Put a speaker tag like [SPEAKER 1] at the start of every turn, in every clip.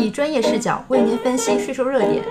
[SPEAKER 1] 以专业视角为您分析税收热点。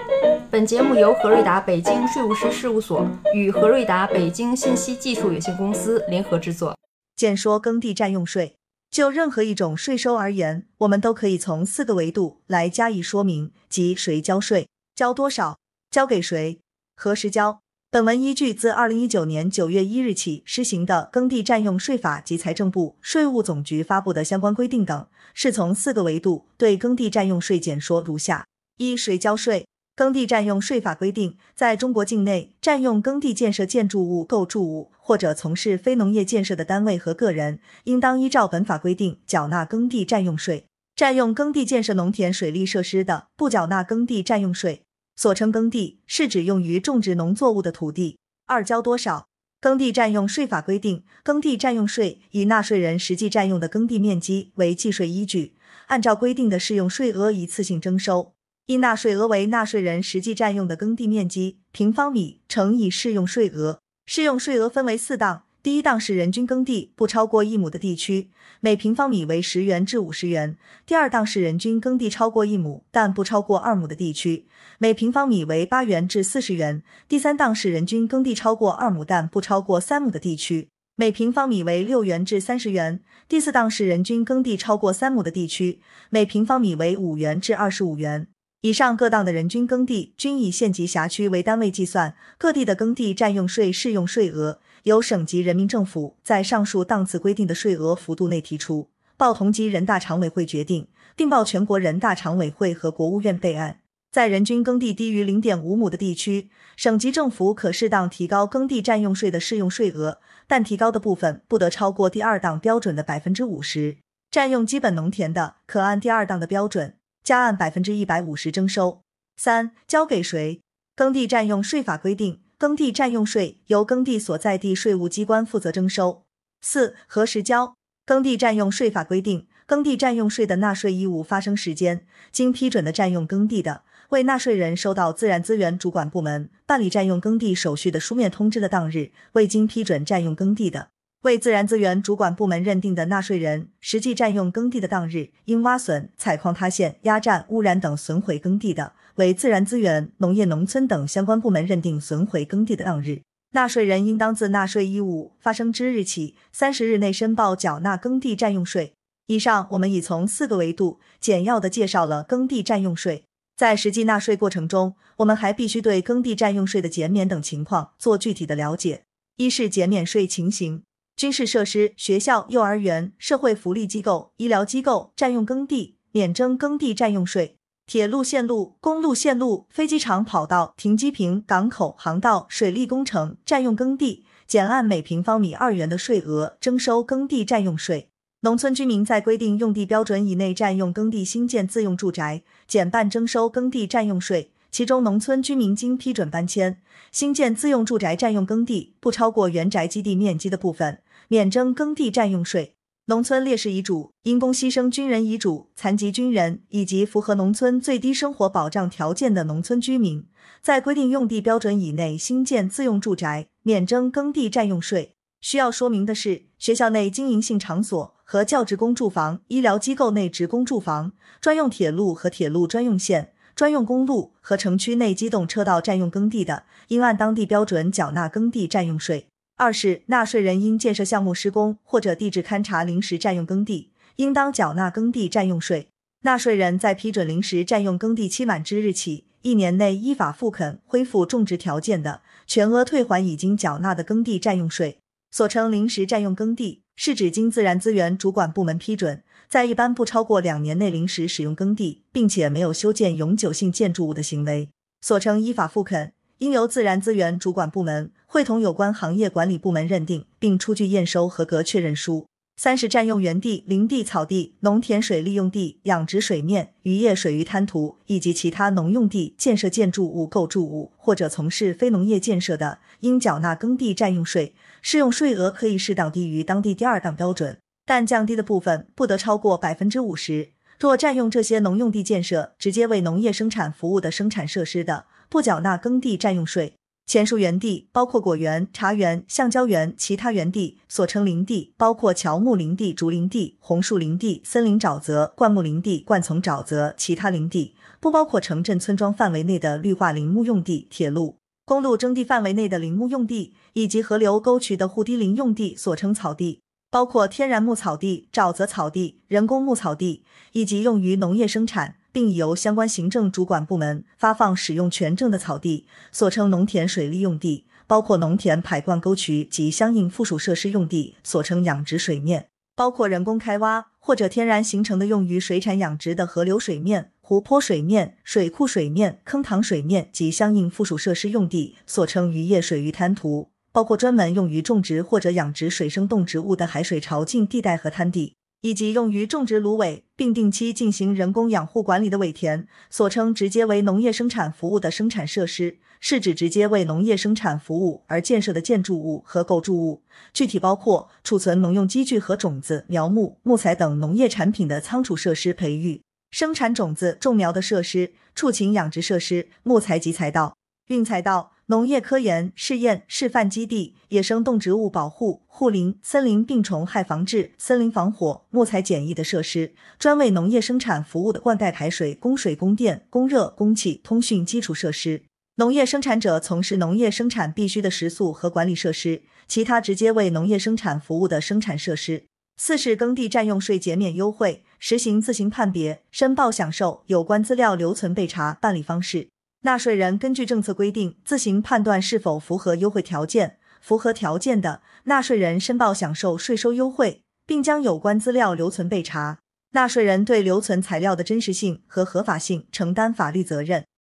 [SPEAKER 1] 本节目由何瑞达北京税务师事务所与何瑞达北京信息技术有限公司联合制作。
[SPEAKER 2] 简说耕地占用税，就任何一种税收而言，我们都可以从四个维度来加以说明，即谁交税、交多少、交给谁、何时交。本文依据自二零一九年九月一日起施行的耕地占用税法及财政部、税务总局发布的相关规定等，是从四个维度对耕地占用税简说如下：一、谁交税？耕地占用税法规定，在中国境内占用耕地建设建筑物、构筑物或者从事非农业建设的单位和个人，应当依照本法规定缴纳耕地占用税。占用耕地建设农田水利设施的，不缴纳耕地占用税。所称耕地是指用于种植农作物的土地。二交多少？耕地占用税法规定，耕地占用税以纳税人实际占用的耕地面积为计税依据，按照规定的适用税额一次性征收。应纳税额为纳税人实际占用的耕地面积平方米乘以适用税额。适用税额分为四档。第一档是人均耕地不超过一亩的地区，每平方米为十元至五十元；第二档是人均耕地超过一亩但不超过二亩的地区，每平方米为八元至四十元；第三档是人均耕地超过二亩但不超过三亩的地区，每平方米为六元至三十元；第四档是人均耕地超过三亩的地区，每平方米为五元至二十五元。以上各档的人均耕地均以县级辖区为单位计算，各地的耕地占用税适用税额。由省级人民政府在上述档次规定的税额幅度内提出，报同级人大常委会决定，并报全国人大常委会和国务院备案。在人均耕地低于零点五亩的地区，省级政府可适当提高耕地占用税的适用税额，但提高的部分不得超过第二档标准的百分之五十。占用基本农田的，可按第二档的标准加按百分之一百五十征收。三、交给谁？耕地占用税法规定。耕地占用税由耕地所在地税务机关负责征收。四、何时交？耕地占用税法规定，耕地占用税的纳税义务发生时间，经批准的占用耕地的，为纳税人收到自然资源主管部门办理占用耕地手续的书面通知的当日；未经批准占用耕地的，为自然资源主管部门认定的纳税人实际占用耕地的当日，因挖损、采矿塌陷、压占、污染等损毁耕地的。为自然资源、农业农村等相关部门认定损毁耕地的当日，纳税人应当自纳税义务发生之日起三十日内申报缴纳耕地占用税。以上我们已从四个维度简要的介绍了耕地占用税。在实际纳税过程中，我们还必须对耕地占用税的减免等情况做具体的了解。一是减免税情形：军事设施、学校、幼儿园、社会福利机构、医疗机构占用耕地，免征耕地占用税。铁路线路、公路线路、飞机场跑道、停机坪、港口、航道、水利工程占用耕地，减按每平方米二元的税额征收耕地占用税。农村居民在规定用地标准以内占用耕地新建自用住宅，减半征收耕地占用税。其中，农村居民经批准搬迁新建自用住宅占用耕地不超过原宅基地面积的部分，免征耕地占用税。农村烈士遗嘱、因公牺牲军人遗嘱、残疾军人以及符合农村最低生活保障条件的农村居民，在规定用地标准以内新建自用住宅，免征耕地占用税。需要说明的是，学校内经营性场所和教职工住房、医疗机构内职工住房、专用铁路和铁路专用线、专用公路和城区内机动车道占用耕地的，应按当地标准缴纳耕地占用税。二是纳税人因建设项目施工或者地质勘察临时占用耕地，应当缴纳耕地占用税。纳税人在批准临时占用耕地期满之日起一年内依法复垦恢复种植条件的，全额退还已经缴纳的耕地占用税。所称临时占用耕地，是指经自然资源主管部门批准，在一般不超过两年内临时使用耕地，并且没有修建永久性建筑物的行为。所称依法复垦。应由自然资源主管部门会同有关行业管理部门认定，并出具验收合格确认书。三是占用园地、林地、草地、农田水利用地、养殖水面、渔业水域滩涂以及其他农用地建设建筑物、构筑物或者从事非农业建设的，应缴纳耕地占用税。适用税额可以适当低于当地第二档标准，但降低的部分不得超过百分之五十。若占用这些农用地建设直接为农业生产服务的生产设施的，不缴纳耕地占用税。前述园地包括果园、茶园、橡胶园；其他园地所称林地包括乔木林地、竹林地、红树林地、森林沼泽、灌木林地、灌丛沼泽；其他林地不包括城镇村庄范围内的绿化林木用地、铁路、公路征地范围内的林木用地，以及河流沟渠的护堤林用地，所称草地。包括天然牧草地、沼泽草地、人工牧草地，以及用于农业生产。并已由相关行政主管部门发放使用权证的草地，所称农田水利用地，包括农田排灌沟渠及相应附属设施用地，所称养殖水面；包括人工开挖或者天然形成的用于水产养殖的河流水面、湖泊水面、水库水面、坑塘水面及相应附属设施用地，所称渔业水域滩涂；包括专门用于种植或者养殖水生动植物的海水潮境地带和滩地。以及用于种植芦苇并定期进行人工养护管理的苇田，所称直接为农业生产服务的生产设施，是指直接为农业生产服务而建设的建筑物和构筑物。具体包括储存农用机具和种子、苗木、木材等农业产品的仓储设施、培育、生产种子、种苗的设施、畜禽养殖设施、木材及材道、运材道。农业科研试验示范基地、野生动植物保护、护林、森林病虫害防治、森林防火、木材检疫的设施，专为农业生产服务的灌溉排水、供水、供电、供热、供气、通讯基础设施，农业生产者从事农业生产必需的食宿和管理设施，其他直接为农业生产服务的生产设施。四是耕地占用税减免优惠，实行自行判别、申报享受有关资料留存备查办理方式。纳税人根据政策规定自行判断是否符合优惠条件，符合条件的，纳税人申报享受税收优惠，并将有关资料留存备查。纳税人对留存材料的真实性和合法性承担法律责任。